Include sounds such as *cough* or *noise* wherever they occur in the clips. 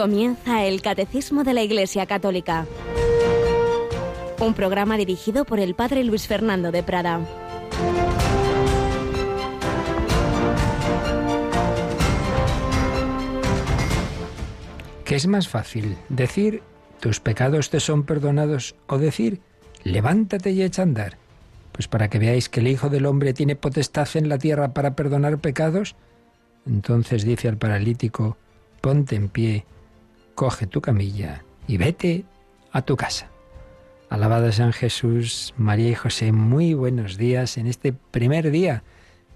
Comienza el Catecismo de la Iglesia Católica. Un programa dirigido por el Padre Luis Fernando de Prada. ¿Qué es más fácil? ¿Decir tus pecados te son perdonados o decir levántate y echa a andar? Pues para que veáis que el Hijo del Hombre tiene potestad en la tierra para perdonar pecados, entonces dice al paralítico, ponte en pie, coge tu camilla y vete a tu casa. Alabado San Jesús, María y José, muy buenos días en este primer día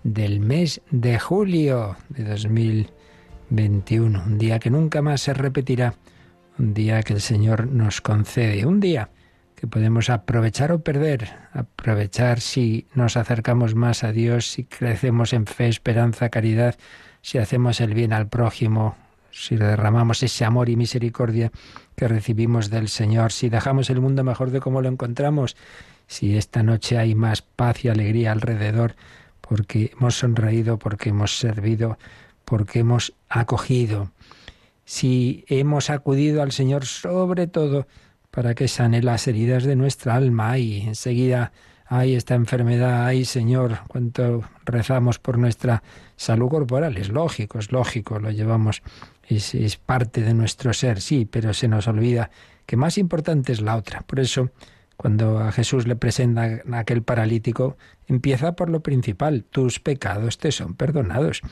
del mes de julio de 2021, un día que nunca más se repetirá, un día que el Señor nos concede, un día que podemos aprovechar o perder, aprovechar si nos acercamos más a Dios, si crecemos en fe, esperanza, caridad, si hacemos el bien al prójimo, si derramamos ese amor y misericordia que recibimos del Señor, si dejamos el mundo mejor de como lo encontramos, si esta noche hay más paz y alegría alrededor, porque hemos sonreído, porque hemos servido, porque hemos acogido, si hemos acudido al Señor sobre todo para que sane las heridas de nuestra alma y enseguida ay, esta enfermedad, ay, Señor, cuánto rezamos por nuestra salud corporal. Es lógico, es lógico, lo llevamos es, parte de nuestro ser, sí, pero se nos olvida que más importante es la otra. Por eso, cuando a Jesús le presenta a aquel paralítico, empieza por lo principal, tus pecados te son perdonados.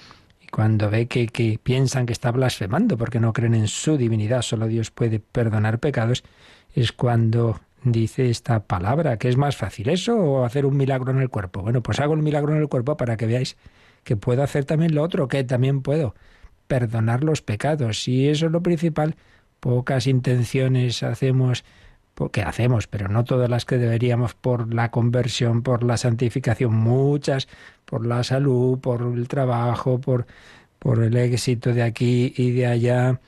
Y cuando ve que, que piensan que está blasfemando porque no creen en su divinidad, solo Dios puede perdonar pecados, es cuando dice esta palabra, que es más fácil eso o hacer un milagro en el cuerpo. Bueno, pues hago el milagro en el cuerpo para que veáis que puedo hacer también lo otro, que también puedo perdonar los pecados. Y eso es lo principal. Pocas intenciones hacemos, que hacemos, pero no todas las que deberíamos por la conversión, por la santificación, muchas por la salud, por el trabajo, por, por el éxito de aquí y de allá.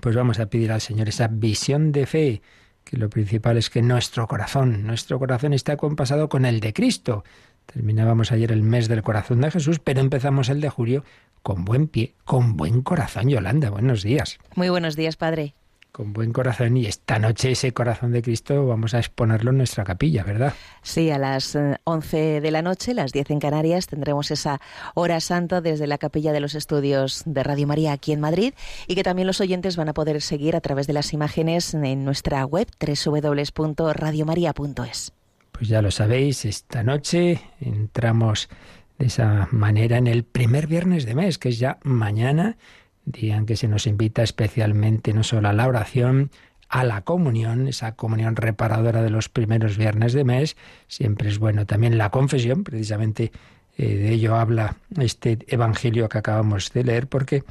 Pues vamos a pedir al Señor esa visión de fe, que lo principal es que nuestro corazón, nuestro corazón está compasado con el de Cristo. Terminábamos ayer el mes del corazón de Jesús, pero empezamos el de julio con buen pie, con buen corazón. Yolanda, buenos días. Muy buenos días, Padre. Con buen corazón y esta noche ese corazón de Cristo vamos a exponerlo en nuestra capilla, ¿verdad? Sí, a las 11 eh, de la noche, las 10 en Canarias, tendremos esa hora santa desde la capilla de los estudios de Radio María aquí en Madrid y que también los oyentes van a poder seguir a través de las imágenes en nuestra web www.radiomaria.es. Pues ya lo sabéis, esta noche entramos de esa manera en el primer viernes de mes, que es ya mañana, día en que se nos invita especialmente no solo a la oración, a la comunión, esa comunión reparadora de los primeros viernes de mes, siempre es bueno también la confesión, precisamente eh, de ello habla este Evangelio que acabamos de leer, porque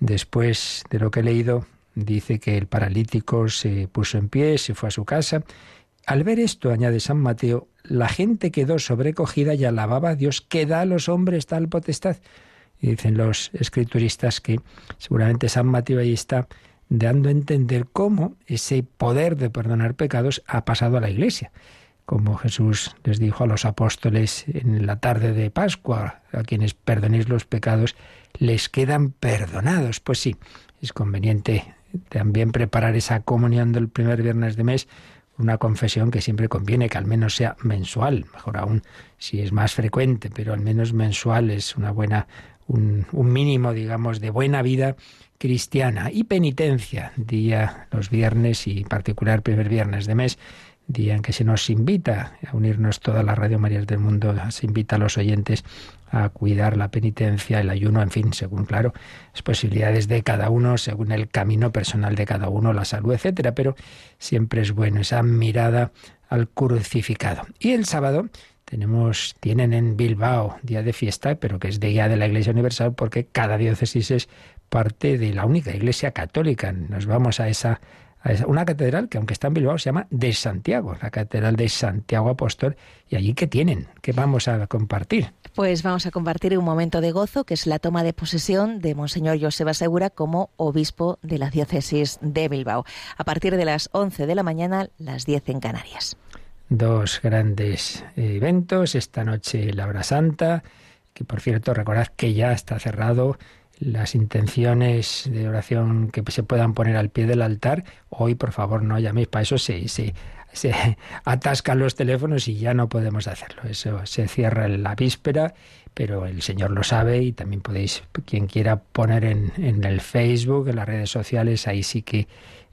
después de lo que he leído, dice que el paralítico se puso en pie, se fue a su casa. Al ver esto, añade San Mateo, la gente quedó sobrecogida y alababa a Dios que da a los hombres tal potestad. Y dicen los escrituristas que seguramente San Mateo ahí está dando a entender cómo ese poder de perdonar pecados ha pasado a la Iglesia. Como Jesús les dijo a los apóstoles en la tarde de Pascua, a quienes perdonéis los pecados, les quedan perdonados. Pues sí, es conveniente también preparar esa comunión del primer viernes de mes una confesión que siempre conviene que al menos sea mensual, mejor aún si es más frecuente, pero al menos mensual es una buena, un, un mínimo, digamos, de buena vida cristiana. Y penitencia, día los viernes y en particular primer viernes de mes, día en que se nos invita a unirnos todas las Radio Marías del mundo, se invita a los oyentes a cuidar la penitencia, el ayuno, en fin, según, claro, las posibilidades de cada uno, según el camino personal de cada uno, la salud, etcétera, pero siempre es bueno esa mirada al crucificado. Y el sábado tenemos, tienen en Bilbao día de fiesta, pero que es día de la Iglesia Universal porque cada diócesis es parte de la única Iglesia católica. Nos vamos a esa una catedral que aunque está en Bilbao se llama de Santiago, la catedral de Santiago Apóstol, y allí qué tienen, qué vamos a compartir. Pues vamos a compartir un momento de gozo, que es la toma de posesión de Monseñor Joseba Segura como obispo de la diócesis de Bilbao, a partir de las 11 de la mañana, las 10 en Canarias. Dos grandes eventos, esta noche la hora santa, que por cierto recordad que ya está cerrado. Las intenciones de oración que se puedan poner al pie del altar, hoy por favor no llaméis, para eso se, se, se *laughs* atascan los teléfonos y ya no podemos hacerlo. Eso se cierra en la víspera, pero el Señor lo sabe y también podéis, quien quiera poner en, en el Facebook, en las redes sociales, ahí sí que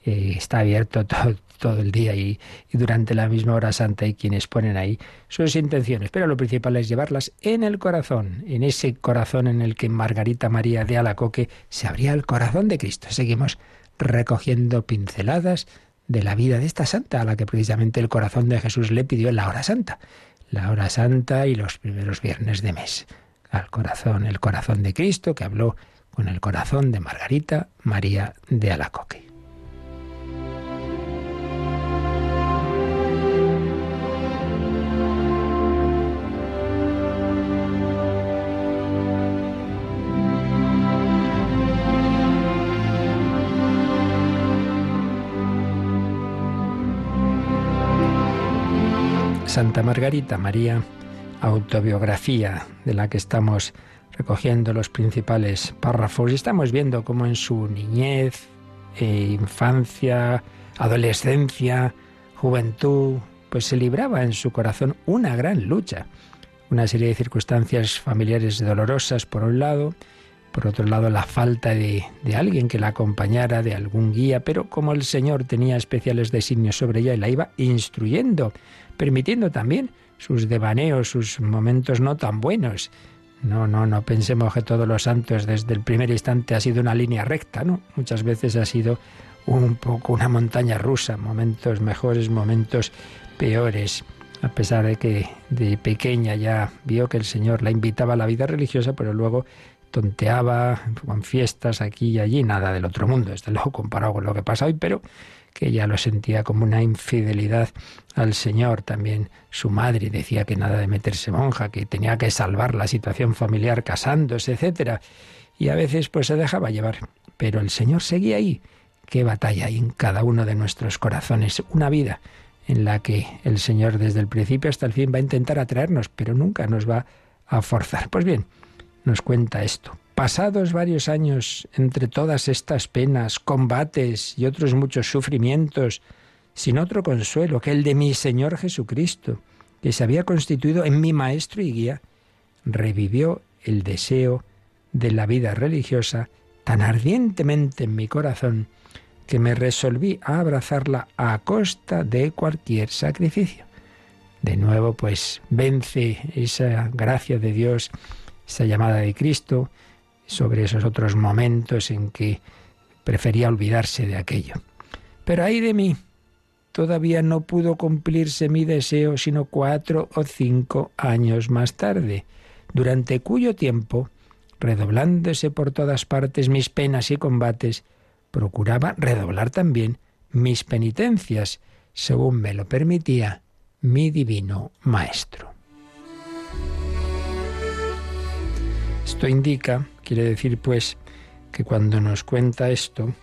eh, está abierto *laughs* todo, todo el día y, durante la misma hora santa hay quienes ponen ahí sus intenciones. Pero lo principal es llevarlas en el corazón, en ese corazón en el que Margarita María de Alacoque se abría el corazón de Cristo. Seguimos recogiendo pinceladas de la vida de esta santa, a la que precisamente el corazón de Jesús le pidió la hora santa. La hora santa y los primeros viernes de mes. Al corazón, el corazón de Cristo que habló con el corazón de Margarita María de Alacoque. Santa Margarita María, autobiografía de la que estamos recogiendo los principales párrafos. Y estamos viendo cómo en su niñez, eh, infancia, adolescencia, juventud, pues se libraba en su corazón una gran lucha, una serie de circunstancias familiares dolorosas por un lado, por otro lado la falta de, de, alguien que la acompañara, de algún guía, pero como el Señor tenía especiales designios sobre ella y la iba instruyendo, permitiendo también sus devaneos, sus momentos no tan buenos. No, no, no pensemos que todos los santos desde el primer instante ha sido una línea recta, ¿no? Muchas veces ha sido un poco una montaña rusa, momentos mejores, momentos peores. A pesar de que de pequeña ya vio que el Señor la invitaba a la vida religiosa, pero luego tonteaba con fiestas aquí y allí, nada del otro mundo, desde luego comparado con lo que pasa hoy, pero que ella lo sentía como una infidelidad al Señor. También su madre decía que nada de meterse monja, que tenía que salvar la situación familiar casándose, etcétera. Y a veces pues se dejaba llevar. Pero el Señor seguía ahí. Qué batalla hay en cada uno de nuestros corazones. Una vida en la que el Señor desde el principio hasta el fin va a intentar atraernos, pero nunca nos va a forzar. Pues bien, nos cuenta esto. Pasados varios años entre todas estas penas, combates y otros muchos sufrimientos, sin otro consuelo que el de mi Señor Jesucristo, que se había constituido en mi Maestro y Guía, revivió el deseo de la vida religiosa tan ardientemente en mi corazón que me resolví a abrazarla a costa de cualquier sacrificio. De nuevo, pues vence esa gracia de Dios, esa llamada de Cristo, sobre esos otros momentos en que prefería olvidarse de aquello. Pero ay de mí, todavía no pudo cumplirse mi deseo sino cuatro o cinco años más tarde, durante cuyo tiempo, redoblándose por todas partes mis penas y combates, procuraba redoblar también mis penitencias, según me lo permitía mi divino Maestro. Esto indica Quiere decir, pues, que cuando nos cuenta esto,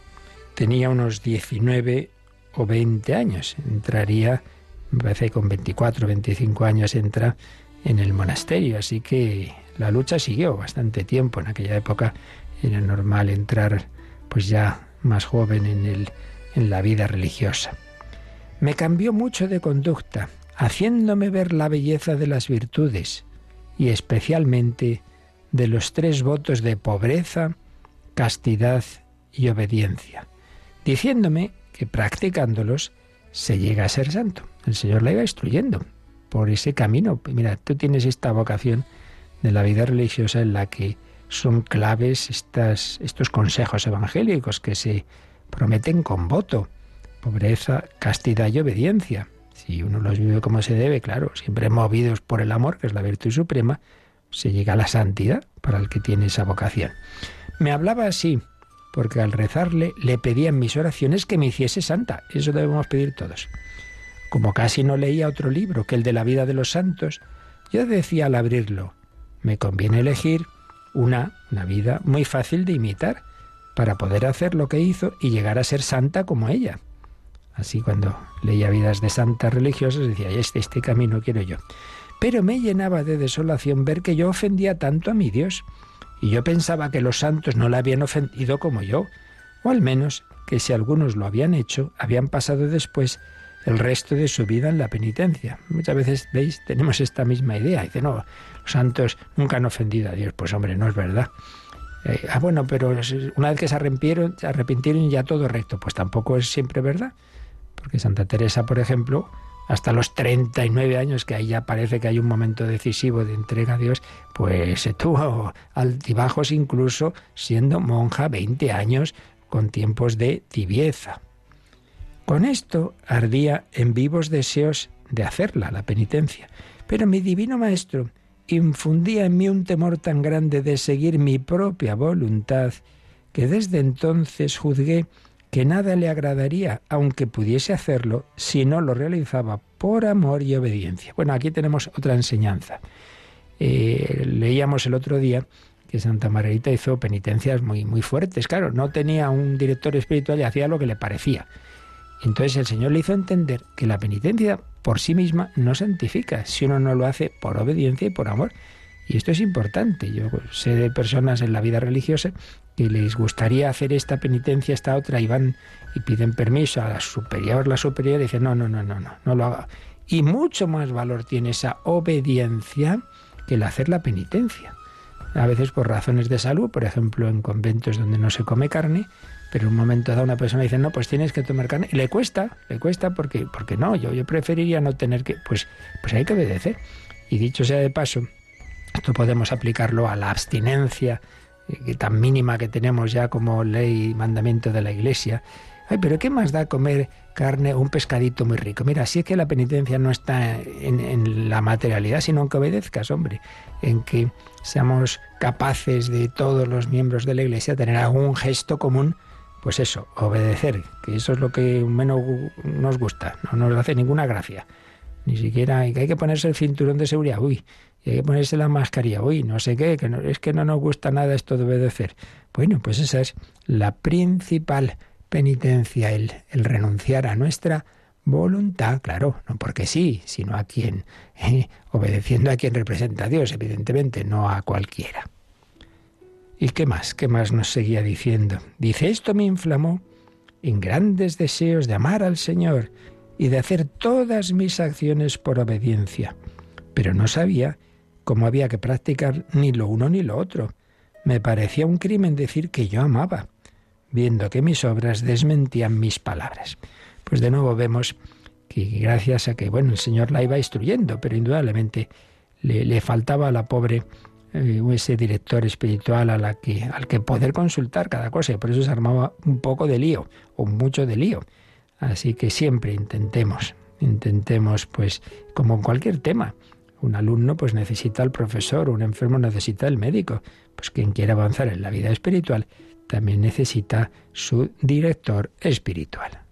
tenía unos 19 o 20 años. Entraría, me parece con 24 o 25 años entra en el monasterio. Así que la lucha siguió bastante tiempo. En aquella época era normal entrar, pues ya más joven en, el, en la vida religiosa. Me cambió mucho de conducta, haciéndome ver la belleza de las virtudes y especialmente de los tres votos de pobreza, castidad y obediencia, diciéndome que practicándolos se llega a ser santo. El Señor la iba instruyendo por ese camino. Mira, tú tienes esta vocación de la vida religiosa en la que son claves estas, estos consejos evangélicos que se prometen con voto. Pobreza, castidad y obediencia. Si uno los vive como se debe, claro, siempre movidos por el amor, que es la virtud suprema, se llega a la santidad para el que tiene esa vocación. Me hablaba así, porque al rezarle le pedía en mis oraciones que me hiciese santa. Eso debemos pedir todos. Como casi no leía otro libro que el de la vida de los santos, yo decía al abrirlo, me conviene elegir una, una vida muy fácil de imitar para poder hacer lo que hizo y llegar a ser santa como ella. Así cuando leía vidas de santas religiosas decía, este, este camino quiero yo. Pero me llenaba de desolación ver que yo ofendía tanto a mi Dios y yo pensaba que los santos no la habían ofendido como yo, o al menos que si algunos lo habían hecho, habían pasado después el resto de su vida en la penitencia. Muchas veces, veis, tenemos esta misma idea. Dice, no, los santos nunca han ofendido a Dios. Pues hombre, no es verdad. Eh, ah, bueno, pero una vez que se arrepintieron, se arrepintieron ya todo recto. Pues tampoco es siempre verdad. Porque Santa Teresa, por ejemplo, hasta los 39 años, que ahí ya parece que hay un momento decisivo de entrega a Dios, pues se tuvo altibajos incluso siendo monja 20 años con tiempos de tibieza. Con esto ardía en vivos deseos de hacerla, la penitencia. Pero mi divino Maestro infundía en mí un temor tan grande de seguir mi propia voluntad, que desde entonces juzgué que nada le agradaría, aunque pudiese hacerlo, si no lo realizaba por amor y obediencia. Bueno, aquí tenemos otra enseñanza. Eh, leíamos el otro día que Santa Margarita hizo penitencias muy, muy fuertes. Claro, no tenía un director espiritual y hacía lo que le parecía. Entonces el Señor le hizo entender que la penitencia por sí misma no santifica, si uno no lo hace por obediencia y por amor. Y esto es importante. Yo sé de personas en la vida religiosa que les gustaría hacer esta penitencia, esta otra, y van y piden permiso a la superior, la superior, y dicen, no, no, no, no, no, no lo haga. Y mucho más valor tiene esa obediencia que el hacer la penitencia. A veces por razones de salud, por ejemplo, en conventos donde no se come carne, pero en un momento dado una persona dice, no, pues tienes que tomar carne, y le cuesta, le cuesta porque, porque no, yo, yo preferiría no tener que, pues, pues hay que obedecer. Y dicho sea de paso, esto podemos aplicarlo a la abstinencia que tan mínima que tenemos ya como ley y mandamiento de la Iglesia. Ay, pero ¿qué más da comer carne o un pescadito muy rico? Mira, si es que la penitencia no está en, en, la materialidad, sino en que obedezcas, hombre, en que seamos capaces de todos los miembros de la Iglesia tener algún gesto común, pues eso, obedecer, que eso es lo que menos nos gusta, no nos hace ninguna gracia. Ni siquiera hay que ponerse el cinturón de seguridad. Uy, hay que ponerse la mascarilla. Uy, no sé qué, que no, es que no nos gusta nada esto de obedecer. Bueno, pues esa es la principal penitencia, el, renunciar a nuestra voluntad, claro, no porque sí, sino a quien, eh, obedeciendo a quien representa a Dios, evidentemente, no a cualquiera. ¿Y qué más? ¿Qué más nos seguía diciendo? Dice, esto me inflamó en grandes deseos de amar al Señor y de hacer todas mis acciones por obediencia, pero no sabía cómo había que practicar ni lo uno ni lo otro. Me parecía un crimen decir que yo amaba, viendo que mis obras desmentían mis palabras. Pues de nuevo vemos que gracias a que, bueno, el Señor la iba instruyendo, pero indudablemente le, faltaba a la pobre eh, ese director espiritual que, al que poder consultar cada cosa, y por eso se armaba un poco de lío, o mucho de lío. Así que siempre intentemos, intentemos, pues, como en cualquier tema, un alumno pues necesita al profesor, un enfermo necesita al médico. Pues quien quiera avanzar en la vida espiritual también necesita su director espiritual.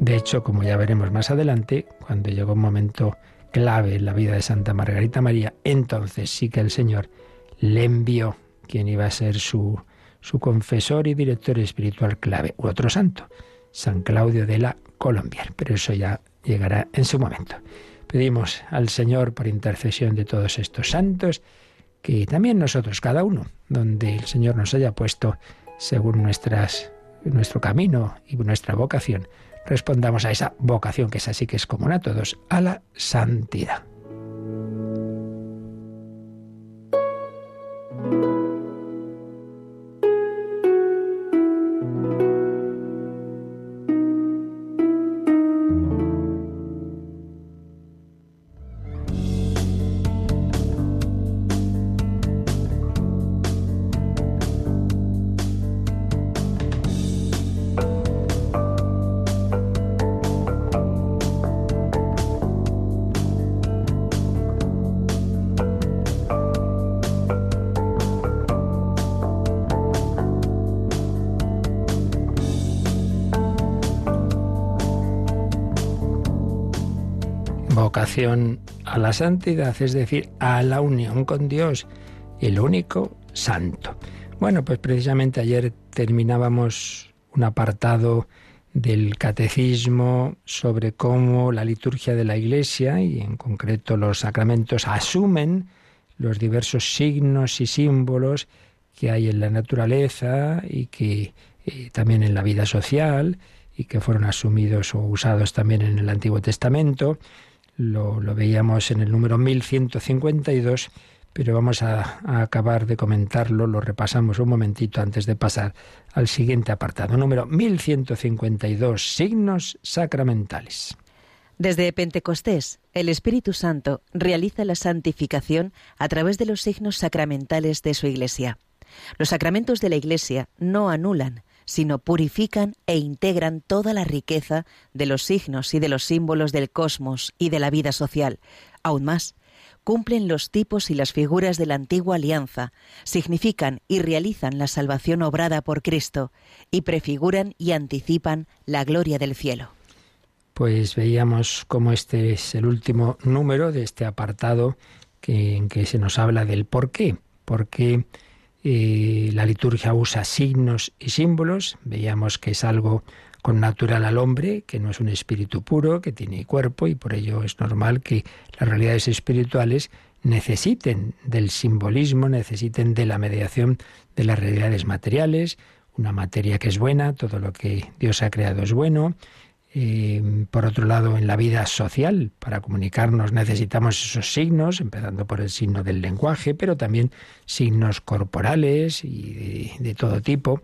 De hecho, como ya veremos más adelante, cuando llegó un momento clave en la vida de Santa Margarita María, entonces sí que el Señor le envió quien iba a ser su, su confesor y director espiritual clave, u otro santo, San Claudio de la Colombier. Pero eso ya llegará en su momento. Pedimos al Señor por intercesión de todos estos santos, que también nosotros, cada uno, donde el Señor nos haya puesto según nuestras, nuestro camino y nuestra vocación, respondamos a esa vocación que es así que es común a todos, a la santidad. A la santidad, es decir, a la unión con Dios, el único santo. Bueno, pues precisamente ayer terminábamos un apartado del catecismo sobre cómo la liturgia de la Iglesia y en concreto los sacramentos asumen los diversos signos y símbolos que hay en la naturaleza y que eh, también en la vida social y que fueron asumidos o usados también en el Antiguo Testamento. Lo, veíamos en el número 1152 pero vamos a, acabar de comentarlo, lo repasamos un momentito antes de pasar al siguiente apartado, número 1152, signos sacramentales. Desde Pentecostés, el Espíritu Santo realiza la santificación a través de los signos sacramentales de su Iglesia. Los sacramentos de la Iglesia no anulan, sino purifican e integran toda la riqueza de los signos y de los símbolos del cosmos y de la vida social. Aún más, cumplen los tipos y las figuras de la antigua alianza, significan y realizan la salvación obrada por Cristo, y prefiguran y anticipan la gloria del cielo. Pues veíamos cómo este es el último número de este apartado que, en que se nos habla del por qué. Por qué la liturgia usa signos y símbolos. Veíamos que es algo con natural al hombre, que no es un espíritu puro, que tiene cuerpo y por ello es normal que las realidades espirituales necesiten del simbolismo, necesiten de la mediación de las realidades materiales, una materia que es buena, todo lo que Dios ha creado es bueno. Eh, por otro lado, en la vida social, para comunicarnos necesitamos esos signos, empezando por el signo del lenguaje, pero también signos corporales y de todo tipo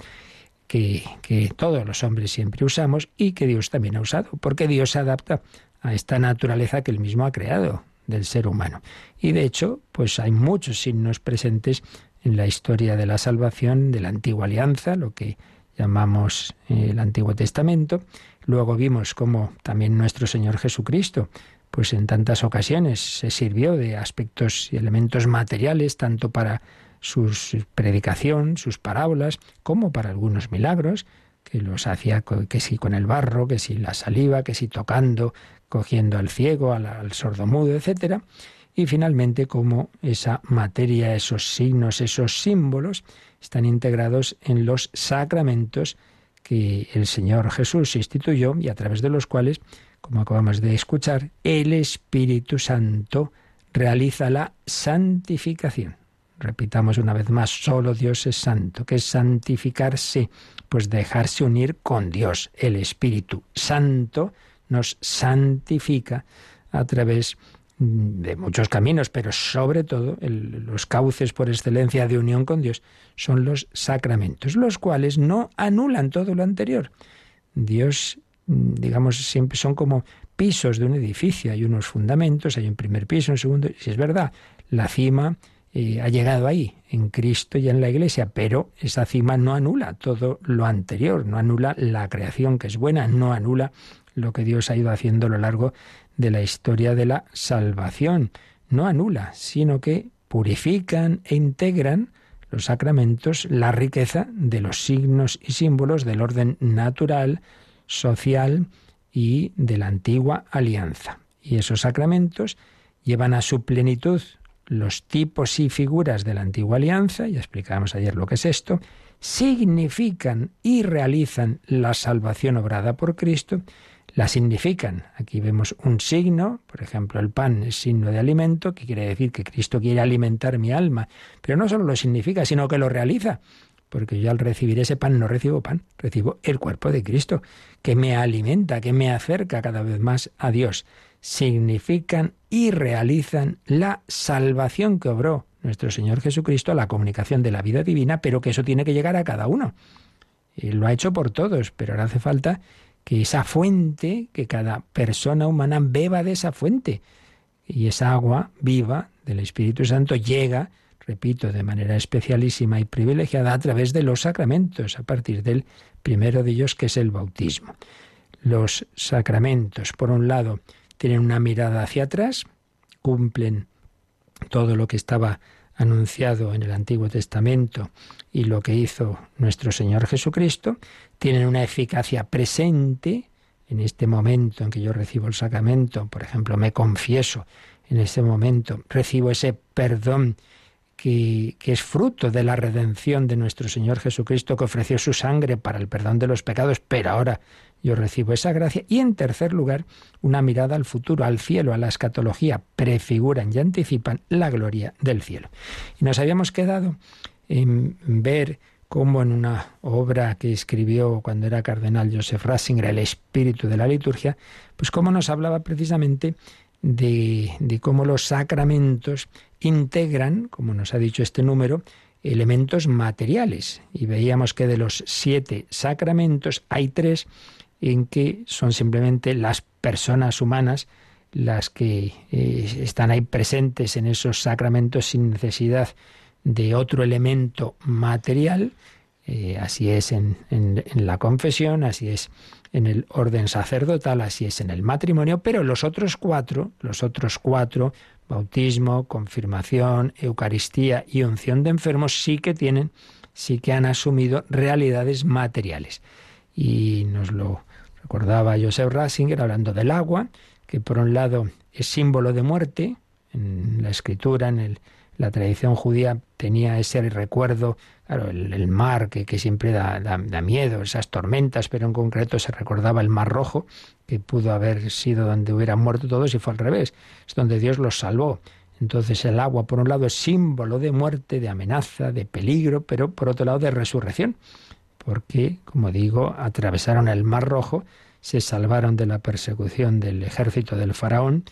que, todos los hombres siempre usamos y que Dios también ha usado, porque Dios se adapta a esta naturaleza que él mismo ha creado del ser humano. Y de hecho, pues hay muchos signos presentes en la historia de la salvación de la antigua alianza, lo que llamamos eh, el Antiguo Testamento. Luego vimos cómo también nuestro Señor Jesucristo, pues en tantas ocasiones se sirvió de aspectos y elementos materiales, tanto para su predicación, sus parábolas, como para algunos milagros, que los hacía que si con el barro, que si la saliva, que si tocando, cogiendo al ciego, al, al sordomudo, etc. Y finalmente como esa materia, esos signos, esos símbolos están integrados en los sacramentos que el Señor Jesús instituyó y a través de los cuales, como acabamos de escuchar, el Espíritu Santo realiza la santificación. Repitamos una vez más, solo Dios es santo. ¿Qué es santificarse? Pues dejarse unir con Dios. El Espíritu Santo nos santifica a través de muchos caminos, pero sobre todo los cauces por excelencia de unión con Dios son los sacramentos, los cuales no anulan todo lo anterior. Dios, digamos, siempre son como pisos de un edificio, hay unos fundamentos, hay un primer piso, un segundo, si es verdad, la cima ha llegado ahí, en Cristo y en la Iglesia, pero esa cima no anula todo lo anterior, no anula la creación que es buena, no anula lo que Dios ha ido haciendo a lo largo de la historia de la salvación, no anula, sino que purifican e integran los sacramentos la riqueza de los signos y símbolos del orden natural, social y de la antigua alianza. Y esos sacramentos llevan a su plenitud los tipos y figuras de la antigua alianza, ya explicábamos ayer lo que es esto, significan y realizan la salvación obrada por Cristo, la significan. Aquí vemos un signo, por ejemplo, el pan es signo de alimento, que quiere decir que Cristo quiere alimentar mi alma, pero no solo lo significa, sino que lo realiza, porque yo al recibir ese pan no recibo pan, recibo el cuerpo de Cristo, que me alimenta, que me acerca cada vez más a Dios significan y realizan la salvación que obró nuestro Señor Jesucristo, la comunicación de la vida divina, pero que eso tiene que llegar a cada uno. Y lo ha hecho por todos, pero ahora hace falta que esa fuente, que cada persona humana beba de esa fuente. Y esa agua viva del Espíritu Santo llega, repito, de manera especialísima y privilegiada a través de los sacramentos, a partir del primero de ellos, que es el bautismo. Los sacramentos, por un lado, tienen una mirada hacia atrás, cumplen todo lo que estaba anunciado en el Antiguo Testamento y lo que hizo nuestro Señor Jesucristo, tienen una eficacia presente en este momento en que yo recibo el sacramento, por ejemplo, me confieso en ese momento, recibo ese perdón que, que, es fruto de la redención de nuestro Señor Jesucristo que ofreció su sangre para el perdón de los pecados, pero ahora yo recibo esa gracia. Y en tercer lugar, una mirada al futuro, al cielo, a la escatología, prefiguran y anticipan la gloria del cielo. Y nos habíamos quedado en ver cómo en una obra que escribió cuando era cardenal Joseph Ratzinger, El espíritu de la liturgia, pues cómo nos hablaba precisamente de, de cómo los sacramentos integran, como nos ha dicho este número, elementos materiales. Y veíamos que de los siete sacramentos hay tres en que son simplemente las personas humanas las que eh, están ahí presentes en esos sacramentos sin necesidad de otro elemento material. Eh, así es en, en, la confesión, así es en el orden sacerdotal, así es en el matrimonio, pero los otros cuatro, los otros cuatro, bautismo, confirmación, Eucaristía y unción de enfermos, sí que tienen, sí que han asumido realidades materiales. Y nos lo recordaba Joseph Ratzinger hablando del agua, que por un lado es símbolo de muerte, en la escritura, en el, la tradición judía tenía ese recuerdo, claro, el, mar que, siempre da, da, miedo, esas tormentas, pero en concreto se recordaba el mar rojo, que pudo haber sido donde hubieran muerto todos y fue al revés, es donde Dios los salvó. Entonces el agua, por un lado, es símbolo de muerte, de amenaza, de peligro, pero por otro lado de resurrección, porque, como digo, atravesaron el mar rojo, se salvaron de la persecución del ejército del faraón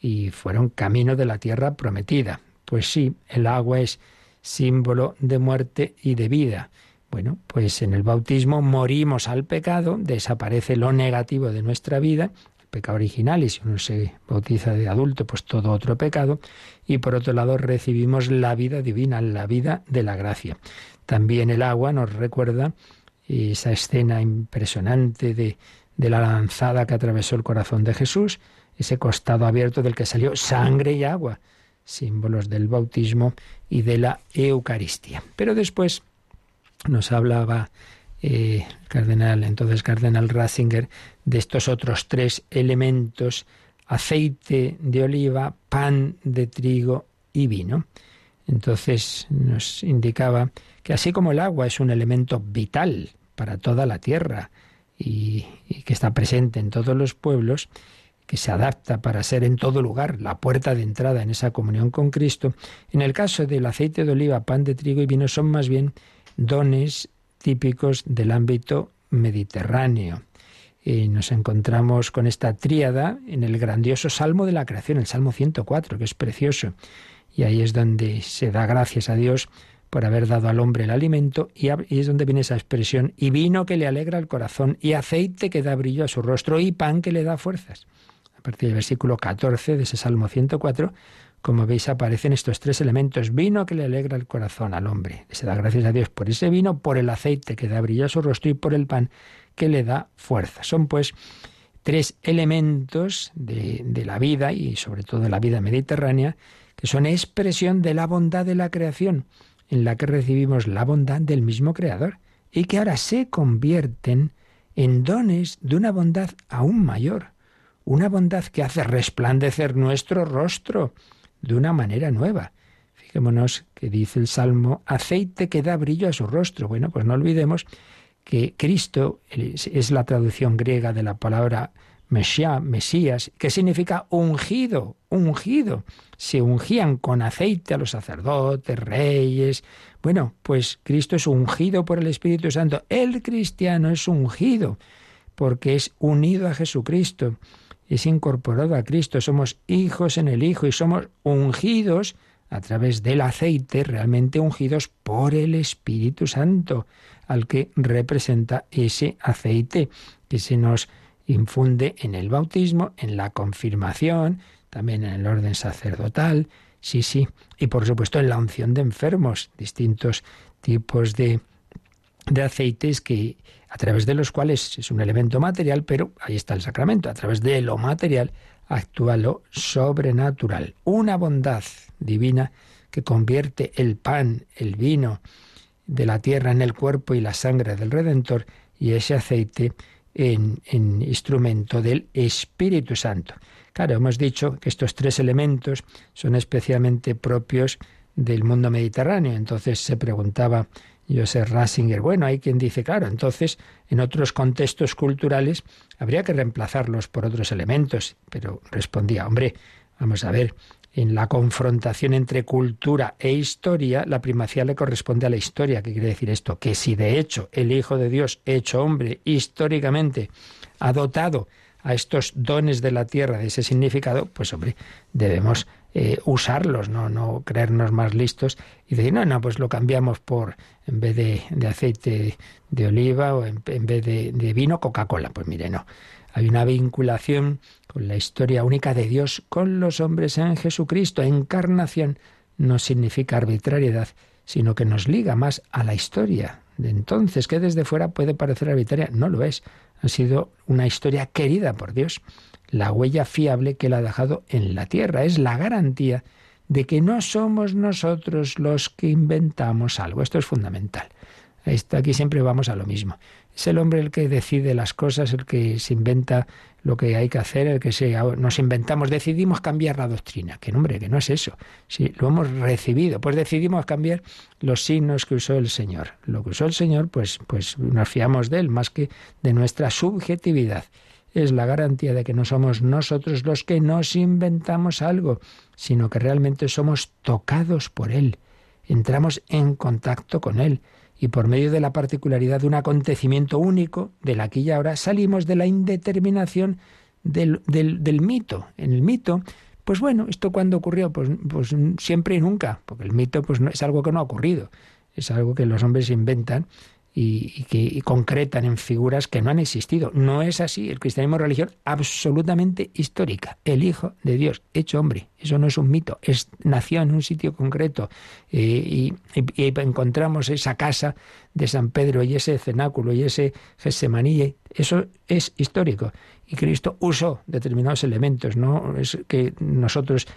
y fueron camino de la tierra prometida. Pues sí, el agua es símbolo de muerte y de vida. Bueno, pues en el bautismo morimos al pecado, desaparece lo negativo de nuestra vida, el pecado original, y si uno se bautiza de adulto, pues todo otro pecado, y por otro lado recibimos la vida divina, la vida de la gracia. También el agua nos recuerda esa escena impresionante de, de la lanzada que atravesó el corazón de Jesús, ese costado abierto del que salió sangre y agua símbolos del bautismo y de la Eucaristía. Pero después nos hablaba eh, cardenal, entonces cardenal Ratzinger, de estos otros tres elementos, aceite de oliva, pan de trigo y vino. Entonces nos indicaba que así como el agua es un elemento vital para toda la tierra y que está presente en todos los pueblos, que se adapta para ser en todo lugar la puerta de entrada en esa comunión con Cristo, en el caso del aceite de oliva, pan de trigo y vino son más bien dones típicos del ámbito mediterráneo. Y nos encontramos con esta tríada en el grandioso Salmo de la Creación, el Salmo 104, que es precioso. Y ahí es donde se da gracias a Dios por haber dado al hombre el alimento, y es donde viene esa expresión, y vino que le alegra el corazón, y aceite que da brillo a su rostro, y pan que le da fuerzas a partir del versículo 14 de ese Salmo 104, como veis aparecen estos tres elementos. Vino que le alegra el corazón al hombre. Se da gracias a Dios por ese vino, por el aceite que da brillo a su rostro y por el pan que le da fuerza. Son pues tres elementos de, de la vida y sobre todo de la vida mediterránea que son expresión de la bondad de la creación, en la que recibimos la bondad del mismo Creador y que ahora se convierten en dones de una bondad aún mayor una bondad que hace resplandecer nuestro rostro de una manera nueva. Fijémonos que dice el Salmo, aceite que da brillo a su rostro. Bueno, pues no olvidemos que Cristo es la traducción griega de la palabra Mesías, que significa ungido, ungido. Se ungían con aceite a los sacerdotes, reyes. Bueno, pues Cristo es ungido por el Espíritu Santo. El cristiano es ungido porque es unido a Jesucristo es incorporado a Cristo, somos hijos en el Hijo y somos ungidos a través del aceite, realmente ungidos por el Espíritu Santo, al que representa ese aceite que se nos infunde en el bautismo, en la confirmación, también en el orden sacerdotal, sí, sí, y por supuesto en la unción de enfermos, distintos tipos de, de aceites que a través de los cuales es un elemento material, pero ahí está el sacramento, a través de lo material actúa lo sobrenatural, una bondad divina que convierte el pan, el vino de la tierra en el cuerpo y la sangre del Redentor y ese aceite en, en instrumento del Espíritu Santo. Claro, hemos dicho que estos tres elementos son especialmente propios del mundo mediterráneo. Entonces se preguntaba Joseph Ratzinger. Bueno, hay quien dice, claro, entonces en otros contextos culturales habría que reemplazarlos por otros elementos, pero respondía, hombre, vamos a ver, en la confrontación entre cultura e historia, la primacía le corresponde a la historia. ¿Qué quiere decir esto? Que si de hecho el Hijo de Dios, hecho hombre, históricamente ha dotado a estos dones de la tierra de ese significado, pues hombre, debemos eh, usarlos, ¿no? no creernos más listos y decir, no, no, pues lo cambiamos por, en vez de, aceite de oliva o en, vez de, de vino, Coca-Cola. Pues mire, no. Hay una vinculación con la historia única de Dios con los hombres en Jesucristo. Encarnación no significa arbitrariedad, sino que nos liga más a la historia de entonces, que desde fuera puede parecer arbitraria. No lo es. Ha sido una historia querida por Dios la huella fiable que Él ha dejado en la tierra. Es la garantía de que no somos nosotros los que inventamos algo. Esto es fundamental. Aquí siempre vamos a lo mismo. Es el hombre el que decide las cosas, el que se inventa lo que hay que hacer, el que se, nos inventamos, decidimos cambiar la doctrina. Que nombre, que no es eso. Si lo hemos recibido, pues decidimos cambiar los signos que usó el Señor. Lo que usó el Señor, pues, pues nos fiamos de él más que de nuestra subjetividad es la garantía de que no somos nosotros los que nos inventamos algo, sino que realmente somos tocados por Él. Entramos en contacto con Él y por medio de la particularidad de un acontecimiento único, del aquí y ahora, salimos de la indeterminación del, del, mito. En el mito, pues bueno, ¿esto cuándo ocurrió? Pues, pues siempre y nunca, porque el mito pues, no, es algo que no ha ocurrido, es algo que los hombres inventan y, que concretan en figuras que no han existido. No es así. El cristianismo es religión absolutamente histórica. El Hijo de Dios, hecho hombre. Eso no es un mito. Es, nació en un sitio concreto. Eh, y, encontramos esa casa de San Pedro y ese cenáculo y ese Gesemaní. Eso es histórico. Y Cristo usó determinados elementos. No es que nosotros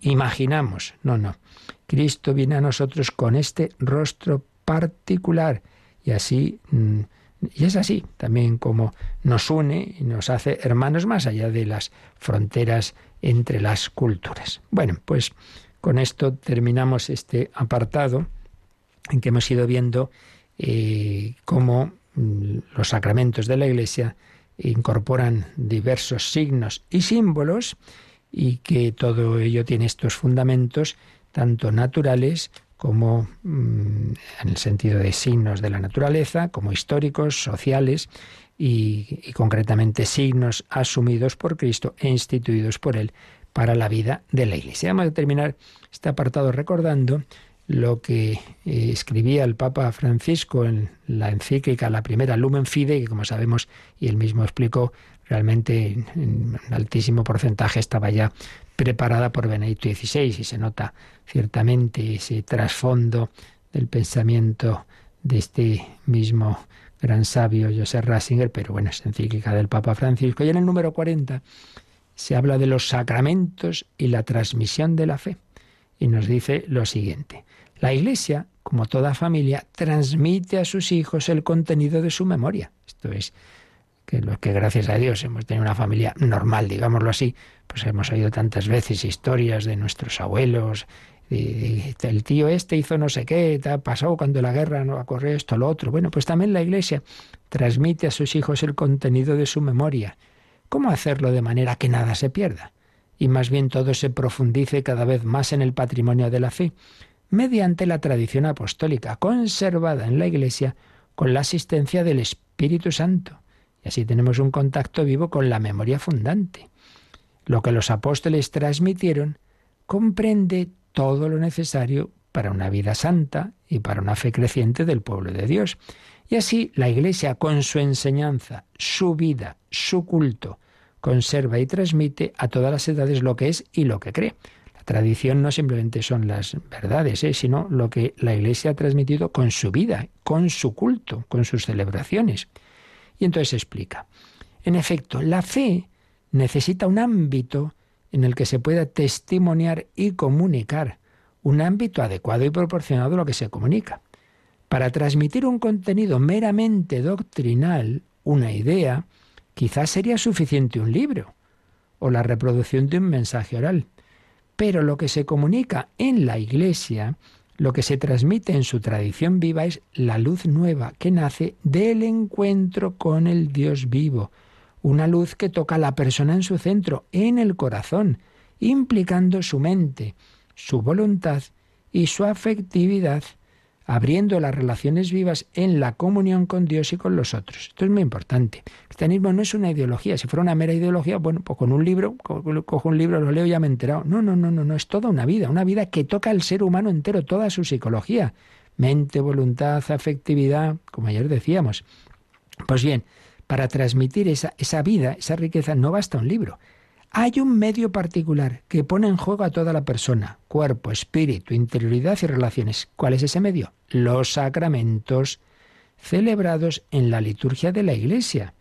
imaginamos. No, no. Cristo viene a nosotros con este rostro particular y así, mm, y es así también como nos une y nos hace hermanos más allá de las fronteras entre las culturas. Bueno, pues con esto terminamos este apartado en que hemos ido viendo eh, cómo mm, los sacramentos de la Iglesia incorporan diversos signos y símbolos y que todo ello tiene estos fundamentos tanto naturales como mm, en el sentido de signos de la naturaleza, como históricos, sociales y, concretamente signos asumidos por Cristo e instituidos por Él para la vida de la Iglesia. Vamos a terminar este apartado recordando lo que eh, escribía el Papa Francisco en la encíclica, la primera Lumen Fide, que como sabemos, y él mismo explicó, realmente en altísimo porcentaje estaba ya preparada por Benedicto XVI y se nota ciertamente ese trasfondo del pensamiento de este mismo gran sabio José Ratzinger, pero bueno, es encíclica del Papa Francisco. Y en el número 40 se habla de los sacramentos y la transmisión de la fe. Y nos dice lo siguiente. La Iglesia, como toda familia, transmite a sus hijos el contenido de su memoria. Esto es que los que gracias a Dios hemos tenido una familia normal, digámoslo así, pues hemos oído tantas veces historias de nuestros abuelos, el tío este hizo no sé qué, pasó cuando la guerra no ocurrió esto, lo otro. Bueno, pues también la Iglesia transmite a sus hijos el contenido de su memoria. ¿Cómo hacerlo de manera que nada se pierda? Y más bien todo se profundice cada vez más en el patrimonio de la fe, mediante la tradición apostólica conservada en la Iglesia con la asistencia del Espíritu Santo. Y así tenemos un contacto vivo con la memoria fundante. Lo que los apóstoles transmitieron comprende todo lo necesario para una vida santa y para una fe creciente del pueblo de Dios. Y así la Iglesia, con su enseñanza, su vida, su culto, conserva y transmite a todas las edades lo que es y lo que cree. La tradición no simplemente son las verdades, ¿eh? sino lo que la Iglesia ha transmitido con su vida, con su culto, con sus celebraciones. Y entonces explica. En efecto, la fe necesita un ámbito en el que se pueda testimoniar y comunicar, un ámbito adecuado y proporcionado a lo que se comunica. Para transmitir un contenido meramente doctrinal, una idea, quizás sería suficiente un libro o la reproducción de un mensaje oral. Pero lo que se comunica en la Iglesia, lo que se transmite en su tradición viva es la luz nueva que nace del encuentro con el Dios vivo, una luz que toca a la persona en su centro, en el corazón, implicando su mente, su voluntad y su afectividad, abriendo las relaciones vivas en la comunión con Dios y con los otros. Esto es muy importante. El cristianismo no es una ideología. Si fuera una mera ideología, bueno, pues con un libro, cojo un libro, lo leo y ya me he enterado. No, no, no, no, no, es toda una vida, una vida que toca al ser humano entero, toda su psicología. Mente, voluntad, afectividad, como ayer decíamos. Pues bien, para transmitir esa, esa vida, esa riqueza, no basta un libro. Hay un medio particular que pone en juego a toda la persona, cuerpo, espíritu, interioridad y relaciones. ¿Cuál es ese medio? Los sacramentos celebrados en la liturgia de la Iglesia.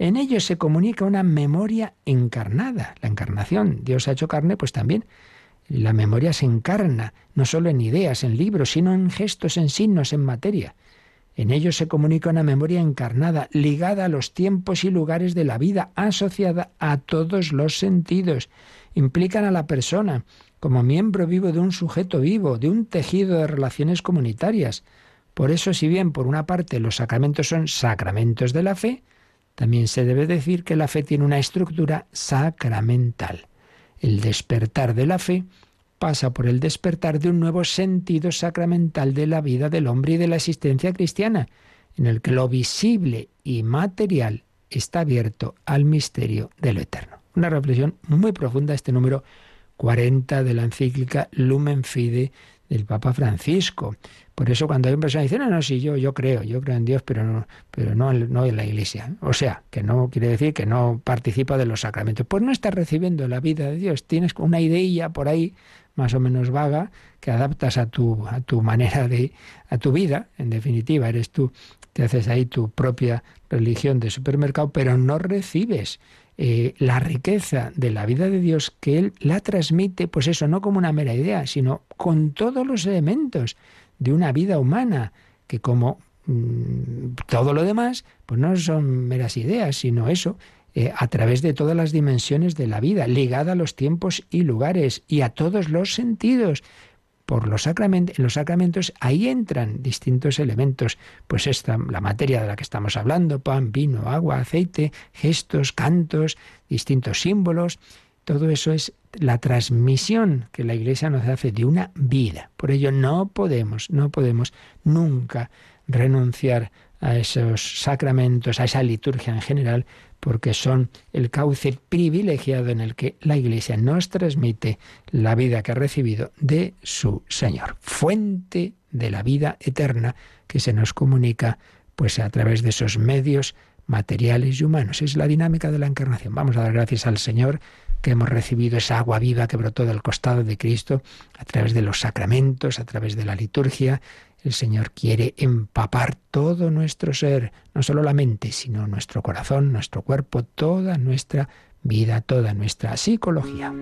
En ellos se comunica una memoria encarnada, la encarnación. Dios ha hecho carne, pues también la memoria se encarna, no solo en ideas, en libros, sino en gestos, en signos, en materia. En ellos se comunica una memoria encarnada, ligada a los tiempos y lugares de la vida, asociada a todos los sentidos. Implican a la persona como miembro vivo de un sujeto vivo, de un tejido de relaciones comunitarias. Por eso, si bien por una parte los sacramentos son sacramentos de la fe, también se debe decir que la fe tiene una estructura sacramental. El despertar de la fe pasa por el despertar de un nuevo sentido sacramental de la vida del hombre y de la existencia cristiana, en el que lo visible y material está abierto al misterio de lo eterno. Una reflexión muy profunda este número 40 de la encíclica Lumen Fide del Papa Francisco. Por eso cuando hay una persona que dice, no, no, sí, yo, yo creo, yo creo en Dios, pero no, pero no, no en la Iglesia. O sea, que no quiere decir que no participa de los sacramentos. Pues no estás recibiendo la vida de Dios. Tienes una ideilla por ahí más o menos vaga que adaptas a tu, a tu manera de, a tu vida, en definitiva, eres tú, te haces ahí tu propia religión de supermercado, pero no recibes eh, la riqueza de la vida de Dios que Él la transmite, pues eso, no como una mera idea, sino con todos los elementos de una vida humana, que como mm, todo lo demás, pues no son meras ideas, sino eso, eh, a través de todas las dimensiones de la vida, ligada a los tiempos y lugares y a todos los sentidos. Por los sacramentos, en los sacramentos ahí entran distintos elementos, pues esta, la materia de la que estamos hablando, pan, vino, agua, aceite, gestos, cantos, distintos símbolos, todo eso es la transmisión que la Iglesia nos hace de una vida. Por ello no podemos, no podemos nunca renunciar a esos sacramentos, a esa liturgia en general, porque son el cauce privilegiado en el que la Iglesia nos transmite la vida que ha recibido de su Señor, fuente de la vida eterna que se nos comunica pues a través de esos medios materiales y humanos. Es la dinámica de la encarnación. Vamos a dar gracias al Señor que hemos recibido esa agua viva que brotó del costado de Cristo a través de los sacramentos, a través de la liturgia, el Señor quiere empapar todo nuestro ser, no solo la mente, sino nuestro corazón, nuestro cuerpo, toda nuestra vida, toda nuestra psicología.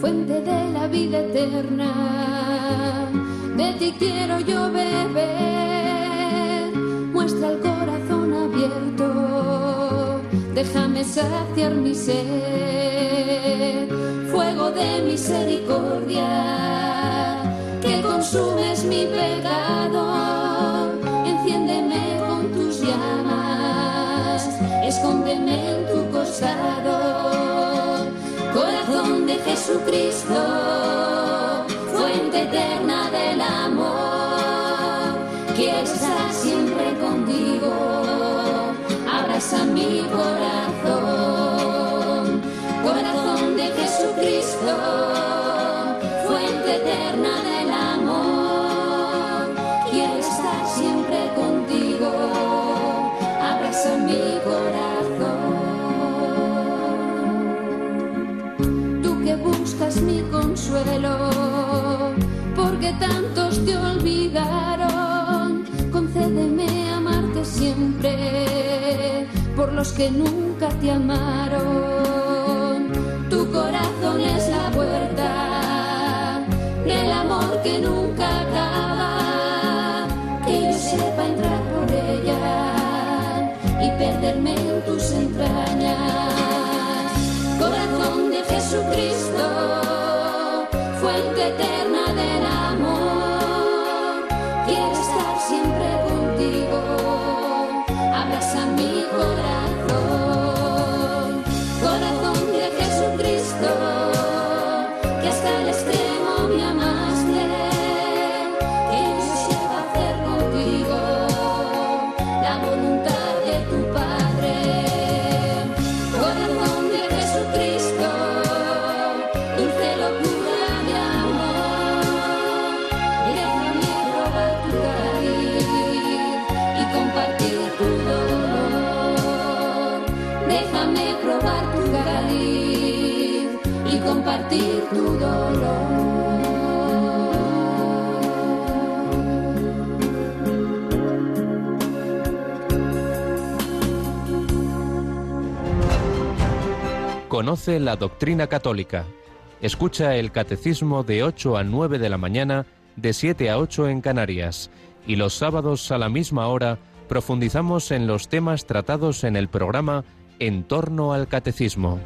Fuente de la vida eterna, de ti quiero yo beber, muestra el corazón abierto, déjame saciar mi ser fuego de misericordia, que consumes mi pecado, enciéndeme con tus llamas, escóndeme en tu costado, corazón de Jesucristo, fuente eterna del amor, quiero estar abraza mi corazón. Jesucristo, fuente eterna del amor. Quiero estar siempre contigo, abraza mi corazón. Tú que buscas mi consuelo, porque tantos que nunca te amaron. Tu corazón es la puerta del amor que nunca acaba. Que yo sepa entrar por ella y perderme en tus entrañas. Corazón de Jesucristo, fuente eterna del amor. Quiero estar siempre contigo. Abraza mi corazón. Conoce la doctrina católica. Escucha el catecismo de 8 a 9 de la mañana, de 7 a 8 en Canarias. Y los sábados a la misma hora profundizamos en los temas tratados en el programa En torno al catecismo.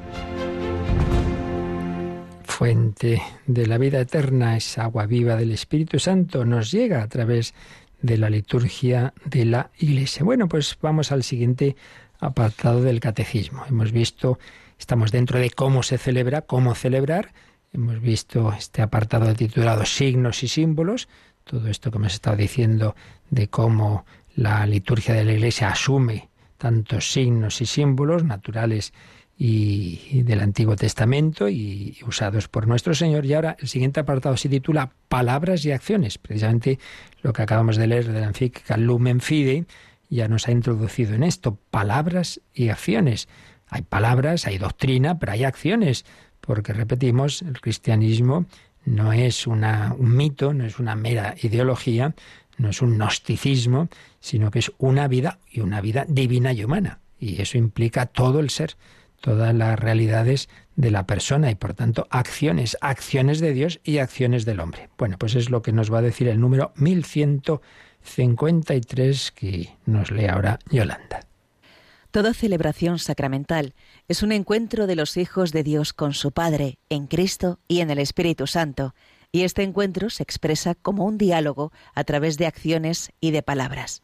Fuente de la vida eterna, es agua viva del Espíritu Santo, nos llega a través de la liturgia de la Iglesia. Bueno, pues vamos al siguiente apartado del catecismo. Hemos visto, estamos dentro de cómo se celebra, cómo celebrar. Hemos visto este apartado titulado Signos y símbolos, todo esto que hemos estado diciendo de cómo la liturgia de la Iglesia asume tantos signos y símbolos naturales y, del Antiguo Testamento y usados por nuestro Señor. Y ahora el siguiente apartado se titula Palabras y acciones, precisamente lo que acabamos de leer de la encíclica Lumen Fide ya nos ha introducido en esto, palabras y acciones. Hay palabras, hay doctrina, pero hay acciones, porque repetimos, el cristianismo no es una, un mito, no es una mera ideología, no es un gnosticismo, sino que es una vida y una vida divina y humana. Y eso implica todo el ser, todas las realidades de la persona y por tanto acciones, acciones de Dios y acciones del hombre. Bueno, pues es lo que nos va a decir el número 1153 que nos lee ahora Yolanda. Toda celebración sacramental es un encuentro de los hijos de Dios con su Padre, en Cristo y en el Espíritu Santo, y este encuentro se expresa como un diálogo a través de acciones y de palabras.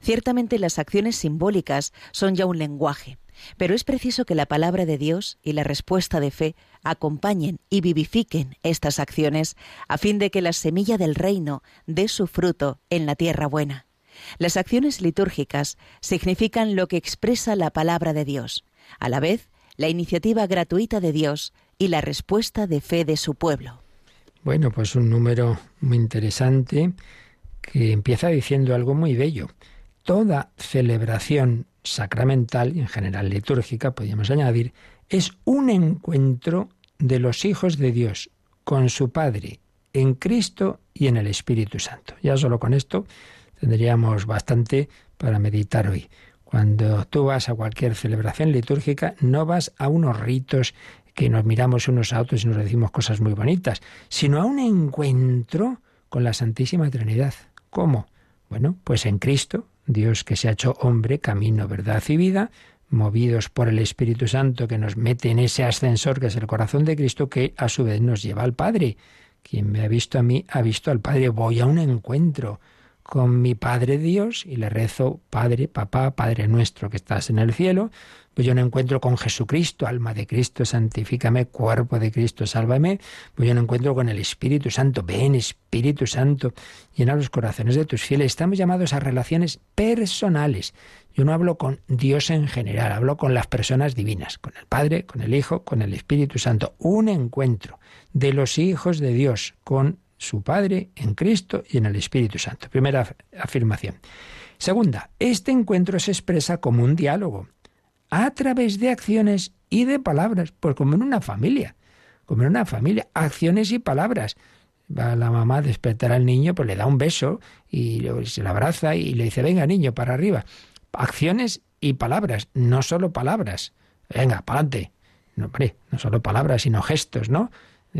Ciertamente las acciones simbólicas son ya un lenguaje, pero es preciso que la palabra de Dios y la respuesta de fe acompañen y vivifiquen estas acciones a fin de que la semilla del reino dé su fruto en la tierra buena. Las acciones litúrgicas significan lo que expresa la palabra de Dios, a la vez la iniciativa gratuita de Dios y la respuesta de fe de su pueblo. Bueno, pues un número muy interesante que empieza diciendo algo muy bello. Toda celebración sacramental y en general litúrgica, podríamos añadir, es un encuentro de los hijos de Dios con su Padre en Cristo y en el Espíritu Santo. Ya solo con esto tendríamos bastante para meditar hoy. Cuando tú vas a cualquier celebración litúrgica, no vas a unos ritos que nos miramos unos a otros y nos decimos cosas muy bonitas, sino a un encuentro con la Santísima Trinidad. ¿Cómo? Bueno, pues en Cristo, Dios que se ha hecho hombre, camino, verdad y vida, movidos por el Espíritu Santo que nos mete en ese ascensor que es el corazón de Cristo, que a su vez nos lleva al Padre. Quien me ha visto a mí ha visto al Padre. Voy a un encuentro con mi Padre Dios y le rezo, Padre, Papá, Padre nuestro que estás en el cielo, pues yo no encuentro con Jesucristo, alma de Cristo, santifícame, cuerpo de Cristo, sálvame, pues yo no encuentro con el Espíritu Santo, ven Espíritu Santo, llena los corazones de tus fieles. Estamos llamados a relaciones personales. Yo no hablo con Dios en general, hablo con las personas divinas, con el Padre, con el Hijo, con el Espíritu Santo. Un encuentro de los hijos de Dios con su Padre en Cristo y en el Espíritu Santo. Primera afirmación. Segunda, este encuentro se expresa como un diálogo a través de acciones y de palabras, pues como en una familia, como en una familia, acciones y palabras. Va la mamá a despertar al niño, pues le da un beso y se le abraza y le dice, venga niño, para arriba. Acciones y palabras, no solo palabras. Venga, para adelante. No, hombre, no solo palabras, sino gestos, ¿no?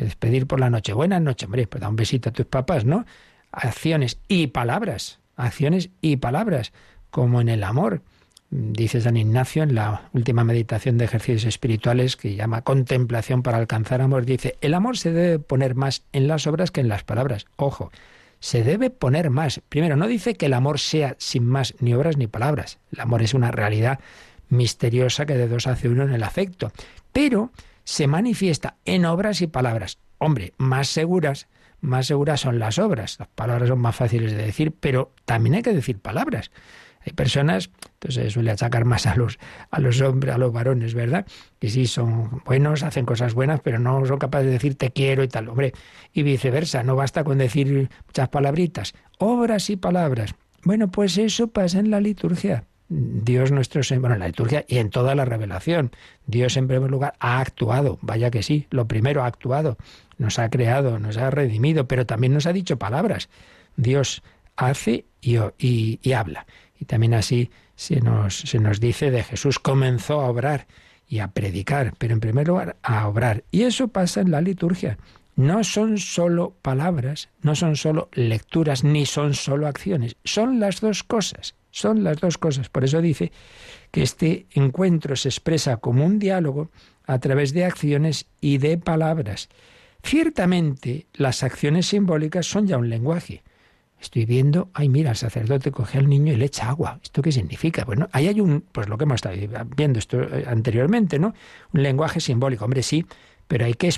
Despedir por la noche. Buenas noches, hombre, pues da un besito a tus papás, ¿no? Acciones y palabras, acciones y palabras, como en el amor dice San Ignacio en la última meditación de ejercicios espirituales que llama contemplación para alcanzar amor, dice, el amor se debe poner más en las obras que en las palabras. Ojo, se debe poner más. Primero, no dice que el amor sea sin más ni obras ni palabras. El amor es una realidad misteriosa que de dos hace uno en el afecto, pero se manifiesta en obras y palabras. Hombre, más seguras, más seguras son las obras. Las palabras son más fáciles de decir, pero también hay que decir palabras. Hay personas, entonces suele achacar más a los, a los hombres, a los varones, ¿verdad? Que sí son buenos, hacen cosas buenas, pero no son capaces de decir te quiero y tal, hombre. Y viceversa, no basta con decir muchas palabritas, obras y palabras. Bueno, pues eso pasa en la liturgia. Dios nuestro Señor, bueno, en la liturgia y en toda la revelación. Dios en primer lugar ha actuado, vaya que sí, lo primero ha actuado, nos ha creado, nos ha redimido, pero también nos ha dicho palabras. Dios hace y, y, y habla. Y también así se nos, se nos dice de Jesús comenzó a obrar y a predicar, pero en primer lugar a obrar. Y eso pasa en la liturgia. No son solo palabras, no son solo lecturas, ni son solo acciones, son las dos cosas, son las dos cosas. Por eso dice que este encuentro se expresa como un diálogo a través de acciones y de palabras. Ciertamente, las acciones simbólicas son ya un lenguaje. Estoy viendo, ay, mira, el sacerdote coge al niño y le echa agua. ¿Esto qué significa? Bueno, ahí hay un, pues lo que hemos estado viendo esto eh, anteriormente, ¿no? Un lenguaje simbólico. Hombre, sí, pero hay que,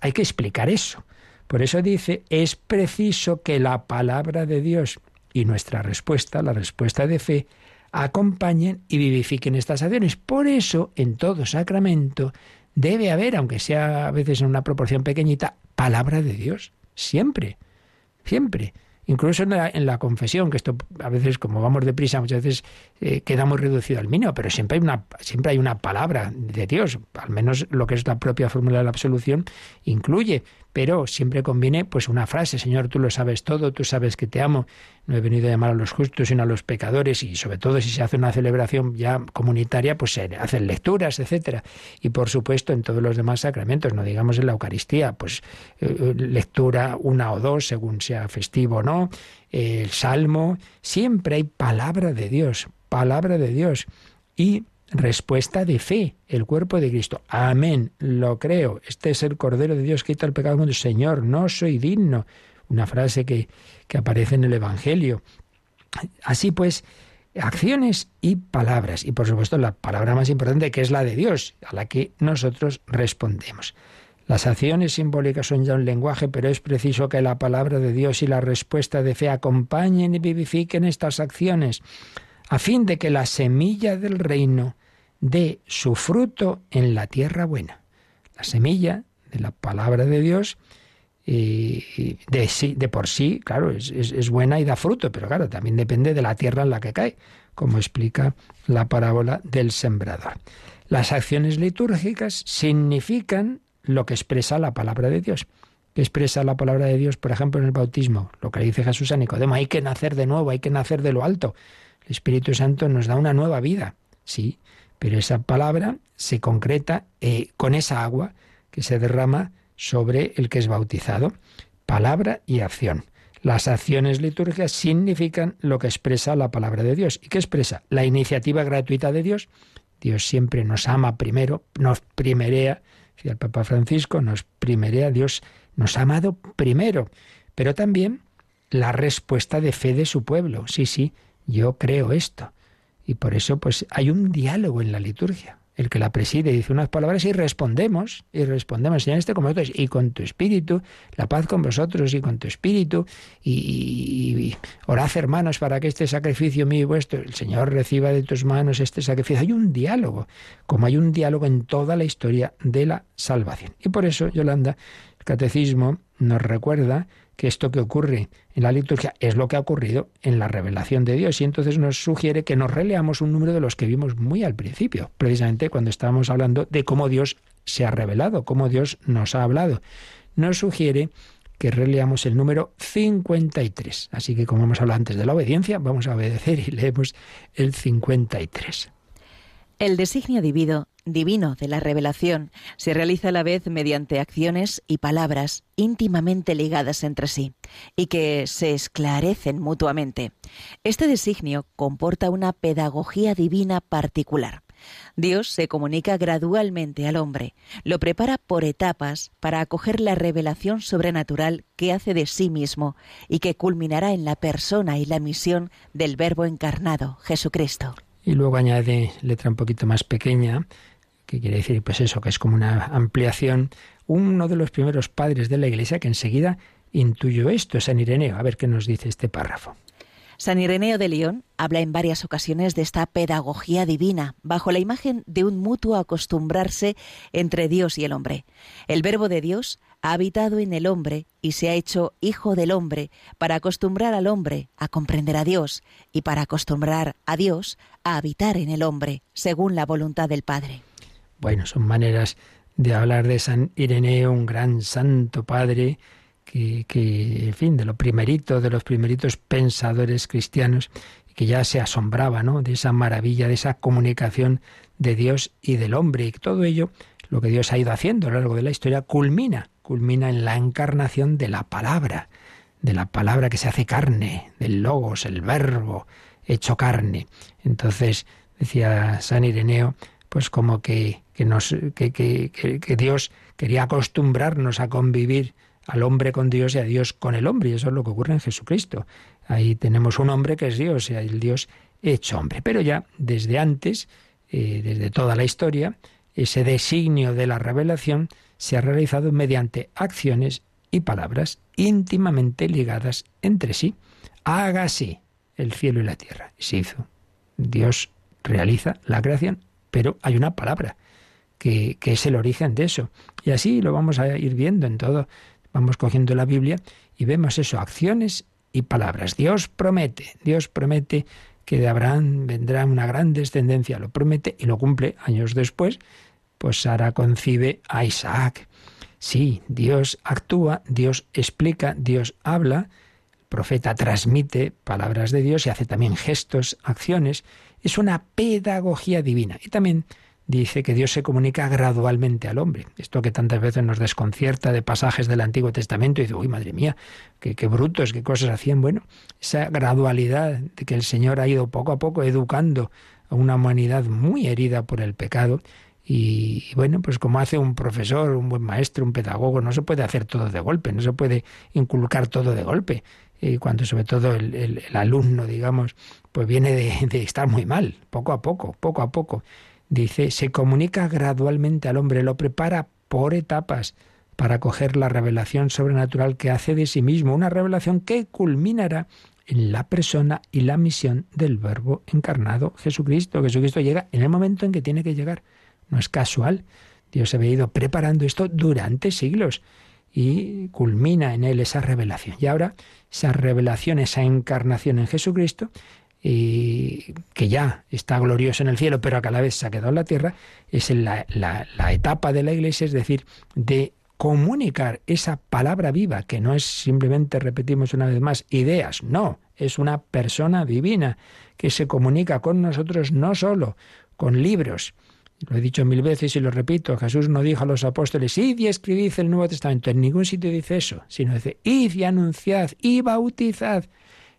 hay que explicar eso. Por eso dice, es preciso que la palabra de Dios y nuestra respuesta, la respuesta de fe, acompañen y vivifiquen estas acciones. Por eso, en todo sacramento, debe haber, aunque sea a veces en una proporción pequeñita, palabra de Dios. Siempre, siempre. Incluso en la, confesión, que esto a veces, como vamos deprisa, muchas veces eh, queda muy reducido al mínimo, pero siempre hay, una, siempre hay una palabra de Dios, al menos lo que es la propia fórmula de la absolución incluye, pero siempre conviene pues una frase, Señor, tú lo sabes todo, tú sabes que te amo, no he venido a llamar a los justos sino a los pecadores y sobre todo si se hace una celebración ya comunitaria, pues se hacen lecturas, etcétera. Y por supuesto en todos los demás sacramentos, no digamos en la Eucaristía, pues eh, eh, lectura una o dos según sea festivo o no, el salmo, siempre hay palabra de Dios, palabra de Dios y respuesta de fe, el cuerpo de Cristo. Amén, lo creo. Este es el Cordero de Dios que quita el pecado del mundo. Señor, no soy digno. Una frase que, que aparece en el Evangelio. Así pues, acciones y palabras. Y por supuesto la palabra más importante que es la de Dios, a la que nosotros respondemos. Las acciones simbólicas son ya un lenguaje, pero es preciso que la palabra de Dios y la respuesta de fe acompañen y vivifiquen estas acciones a fin de que la semilla del reino dé su fruto en la tierra buena. La semilla de la palabra de Dios de, de por sí, claro, es, es, buena y da fruto, pero claro, también depende de la tierra en la que cae, como explica la parábola del sembrador. Las acciones litúrgicas significan lo que expresa la palabra de Dios. ¿Qué expresa la palabra de Dios, por ejemplo, en el bautismo? Lo que dice Jesús a Nicodemo, hay que nacer de nuevo, hay que nacer de lo alto. El Espíritu Santo nos da una nueva vida, sí, pero esa palabra se concreta eh, con esa agua que se derrama sobre el que es bautizado. Palabra y acción. Las acciones litúrgicas significan lo que expresa la palabra de Dios. ¿Y qué expresa? La iniciativa gratuita de Dios. Dios siempre nos ama primero, nos primerea, decía el Papa Francisco, nos primerea, Dios nos ha amado primero, pero también la respuesta de fe de su pueblo. Sí, sí, yo creo esto. Y por eso pues hay un diálogo en la liturgia. El que la preside dice unas palabras y respondemos, y respondemos, Señor, este como otros, y con tu espíritu, la paz con vosotros y con tu espíritu, y, orad hermanos para que este sacrificio mío y vuestro, el Señor reciba de tus manos este sacrificio. Hay un diálogo, como hay un diálogo en toda la historia de la salvación. Y por eso, Yolanda, el catecismo nos recuerda que esto que ocurre en la liturgia es lo que ha ocurrido en la revelación de Dios y entonces nos sugiere que nos releamos un número de los que vimos muy al principio, precisamente cuando estábamos hablando de cómo Dios se ha revelado, cómo Dios nos ha hablado. Nos sugiere que releamos el número 53. Así que como hemos hablado antes de la obediencia, vamos a obedecer y leemos el 53. El designio divino, divino de la revelación se realiza a la vez mediante acciones y palabras íntimamente ligadas entre sí y que se esclarecen mutuamente. Este designio comporta una pedagogía divina particular. Dios se comunica gradualmente al hombre, lo prepara por etapas para acoger la revelación sobrenatural que hace de sí mismo y que culminará en la persona y la misión del Verbo encarnado, Jesucristo. Y luego añade letra un poquito más pequeña, que quiere decir, pues eso, que es como una ampliación. Uno de los primeros padres de la Iglesia que enseguida intuyó esto, San Ireneo. A ver qué nos dice este párrafo. San Ireneo de León habla en varias ocasiones de esta pedagogía divina, bajo la imagen de un mutuo acostumbrarse entre Dios y el hombre. El verbo de Dios ha habitado en el hombre y se ha hecho hijo del hombre para acostumbrar al hombre a comprender a Dios y para acostumbrar a Dios a habitar en el hombre, según la voluntad del Padre. Bueno, son maneras de hablar de San Ireneo, un gran santo padre, que, en fin, de lo primerito, de los primeritos pensadores cristianos, que ya se asombraba, ¿no? De esa maravilla, de esa comunicación de Dios y del hombre. Y todo ello, lo que Dios ha ido haciendo a lo largo de la historia, culmina, culmina en la encarnación de la palabra, de la palabra que se hace carne, del logos, el verbo hecho carne. Entonces, decía San Ireneo, pues como que, que, nos, que, Dios quería acostumbrarnos a convivir al hombre con Dios y a Dios con el hombre. Y eso es lo que ocurre en Jesucristo. Ahí tenemos un hombre que es Dios, y el Dios hecho hombre. Pero ya desde antes, eh, desde toda la historia, ese designio de la revelación se ha realizado mediante acciones y palabras íntimamente ligadas entre sí. Hágase el cielo y la tierra. Se hizo. Dios realiza la creación, pero hay una palabra que, que, es el origen de eso. Y así lo vamos a ir viendo en todo, Vamos cogiendo la Biblia y vemos eso, acciones y palabras. Dios promete, Dios promete que de Abraham vendrá una gran descendencia, lo promete y lo cumple años después, pues Sara concibe a Isaac. Sí, Dios actúa, Dios explica, Dios habla, profeta transmite palabras de Dios y hace también gestos, acciones. Es una pedagogía divina. Y también dice que Dios se comunica gradualmente al hombre. Esto que tantas veces nos desconcierta de pasajes del Antiguo Testamento y dice, uy, madre mía, qué, qué brutos, qué cosas hacían. Bueno, esa gradualidad de que el Señor ha ido poco a poco educando a una humanidad muy herida por el pecado. Y bueno, pues como hace un profesor, un buen maestro, un pedagogo, no se puede hacer todo de golpe, no se puede inculcar todo de golpe. Y cuando sobre todo el, alumno, digamos, pues viene de, de estar muy mal, poco a poco, poco a poco dice, se comunica gradualmente al hombre, lo prepara por etapas para coger la revelación sobrenatural que hace de sí mismo, una revelación que culminará en la persona y la misión del Verbo encarnado, Jesucristo. Jesucristo llega en el momento en que tiene que llegar. No es casual. Dios se ha ido preparando esto durante siglos y culmina en él esa revelación. Y ahora esa revelación, esa encarnación en Jesucristo, y que ya está glorioso en el cielo, pero a la vez se ha quedado en la tierra, es la, la, la etapa de la Iglesia, es decir, de comunicar esa palabra viva, que no es simplemente, repetimos una vez más, ideas, no, es una persona divina que se comunica con nosotros no solo con libros. Lo he dicho mil veces y lo repito, Jesús no dijo a los apóstoles, id y escribid el Nuevo Testamento, en ningún sitio dice eso, sino dice, id y anunciad y bautizad.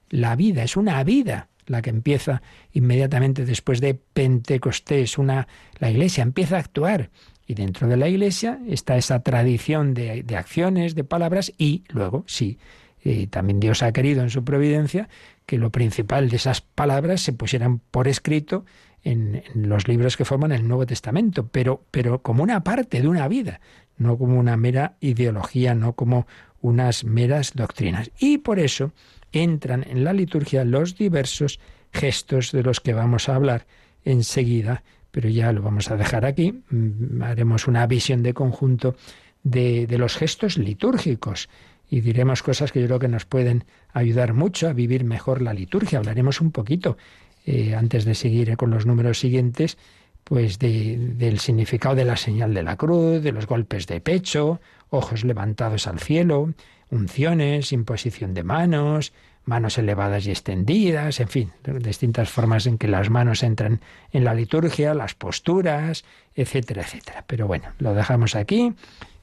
La vida es una vida la que empieza inmediatamente después de Pentecostés. Una, la Iglesia empieza a actuar y dentro de la Iglesia está esa tradición de, de acciones, de palabras y luego, sí, eh, también Dios ha querido en su providencia que lo principal de esas palabras se pusieran por escrito en, los libros que forman el Nuevo Testamento, pero, pero como una parte de una vida, no como una mera ideología, no como unas meras doctrinas. Y por eso entran en la liturgia los diversos gestos de los que vamos a hablar enseguida, pero ya lo vamos a dejar aquí. Mm, haremos una visión de conjunto de, de, los gestos litúrgicos y diremos cosas que yo creo que nos pueden ayudar mucho a vivir mejor la liturgia. Hablaremos un poquito, eh, antes de seguir con los números siguientes, pues de, del significado de la señal de la cruz, de los golpes de pecho, ojos levantados al cielo, unciones, imposición de manos, manos elevadas y extendidas, en fin, distintas formas en que las manos entran en la liturgia, las posturas, etcétera, etcétera. Pero bueno, lo dejamos aquí,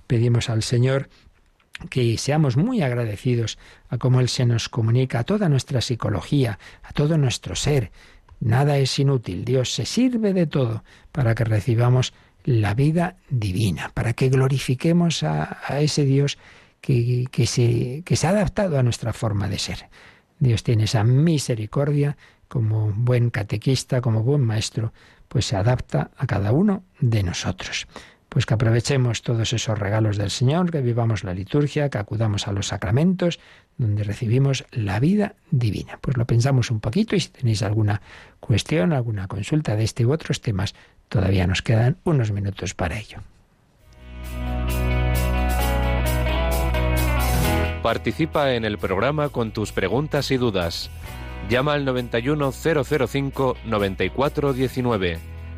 pedimos al Señor que seamos muy agradecidos a cómo Él se nos comunica, a toda nuestra psicología, a todo nuestro ser. Nada es inútil, Dios se sirve de todo para que recibamos la vida divina, para que glorifiquemos a, a ese Dios que, que, se, que se ha adaptado a nuestra forma de ser. Dios tiene esa misericordia como buen catequista, como buen maestro, pues se adapta a cada uno de nosotros. Pues que aprovechemos todos esos regalos del Señor, que vivamos la liturgia, que acudamos a los sacramentos, donde recibimos la vida divina. Pues lo pensamos un poquito y si tenéis alguna cuestión, alguna consulta de este u otros temas, todavía nos quedan unos minutos para ello. Participa en el programa con tus preguntas y dudas. Llama al 91005 9419.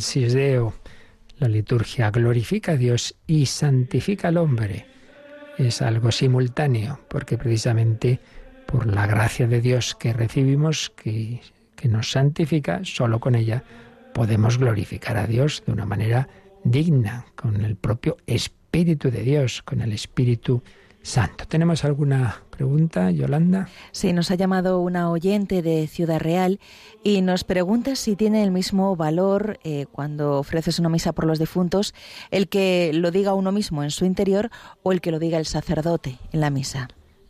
in excelsis Deo. La liturgia glorifica a Dios y santifica al hombre. Es algo simultáneo, porque precisamente por la gracia de Dios que recibimos, que, que nos santifica, solo con ella podemos glorificar a Dios de una manera digna, con el propio Espíritu de Dios, con el Espíritu Santo. ¿Tenemos alguna pregunta, Yolanda? Sí, nos ha llamado una oyente de Ciudad Real y nos pregunta si tiene el mismo valor eh, cuando ofreces una misa por los difuntos el que lo diga uno mismo en su interior o el que lo diga el sacerdote en la misa.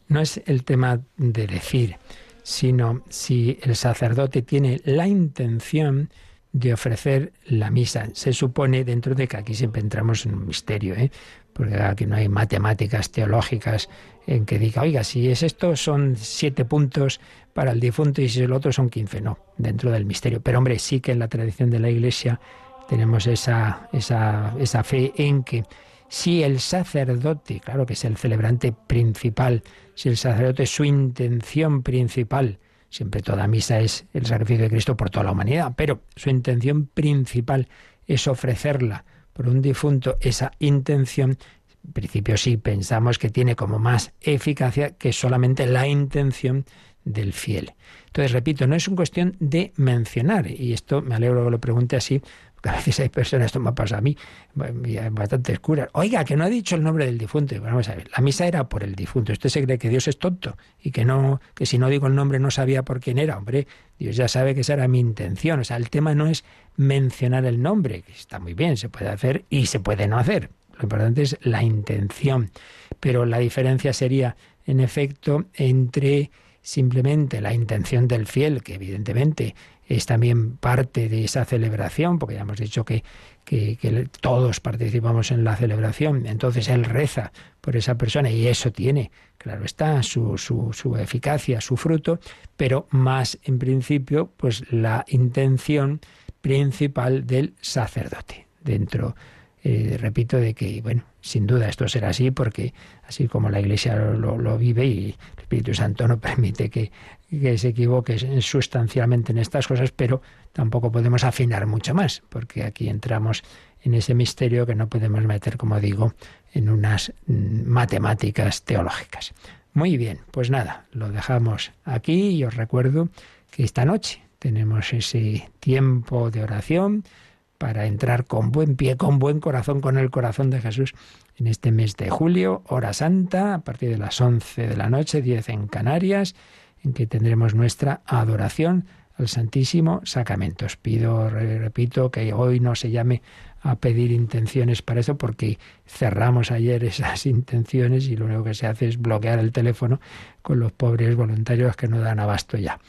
No es el tema de decir, sino si el sacerdote tiene la intención de ofrecer la misa. Se supone, dentro de que aquí siempre entramos en un misterio, ¿eh? porque aquí no hay matemáticas teológicas en que diga, oiga, si es esto son siete puntos para el difunto y si es el otro son quince. No, dentro del misterio. Pero hombre, sí que en la tradición de la Iglesia tenemos esa, esa, esa fe en que si el sacerdote, claro que es el celebrante principal, si el sacerdote su intención principal, siempre toda misa es el sacrificio de Cristo por toda la humanidad, pero su intención principal es ofrecerla por un difunto, esa intención, en principio sí pensamos que tiene como más eficacia que solamente la intención del fiel. Entonces, repito, no es una cuestión de mencionar, y esto me alegro que lo pregunte así, a veces hay personas, esto me pasa a mí, bastantes curas. Oiga, que no ha dicho el nombre del difunto. vamos a ver, la misa era por el difunto. Usted se cree que Dios es tonto y que no, que si no digo el nombre no sabía por quién era. Hombre, Dios ya sabe que esa era mi intención. O sea, el tema no es mencionar el nombre, que está muy bien, se puede hacer y se puede no hacer. Lo importante es la intención. Pero la diferencia sería, en efecto, entre simplemente la intención del fiel, que evidentemente es también parte de esa celebración, porque ya hemos dicho que, que, todos participamos en la celebración, entonces él reza por esa persona y eso tiene, claro está, su, su, su eficacia, su fruto, pero más en principio, pues la intención principal del sacerdote dentro eh, repito, de que, bueno, sin duda esto será así porque así como la Iglesia lo, vive y el Espíritu Santo no *laughs* permite que, que, se equivoque sustancialmente en estas cosas, pero tampoco podemos afinar mucho más porque aquí entramos en ese misterio que no podemos meter, como digo, en unas mm, matemáticas teológicas. Muy bien, pues nada, lo dejamos aquí y os recuerdo que esta noche tenemos ese tiempo de oración para entrar con buen pie, con buen corazón, con el corazón de Jesús en este mes de julio, hora santa, a partir de las 11 de la noche, 10 en Canarias, en que tendremos nuestra adoración al Santísimo Sacramento. Os pido, repito, que hoy no se llame a pedir intenciones para eso porque cerramos ayer esas *laughs* intenciones y lo único que se hace es bloquear el teléfono con los pobres voluntarios que no dan abasto ya.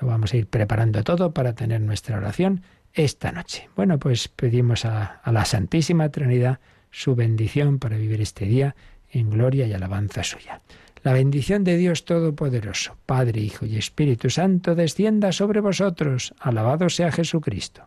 Lo vamos a ir preparando todo para tener nuestra oración esta noche. Bueno, pues pedimos a, la Santísima Trinidad su bendición para vivir este día en gloria y alabanza suya. La bendición de Dios Todopoderoso, Padre, Hijo y Espíritu Santo, descienda sobre vosotros. Alabado sea Jesucristo.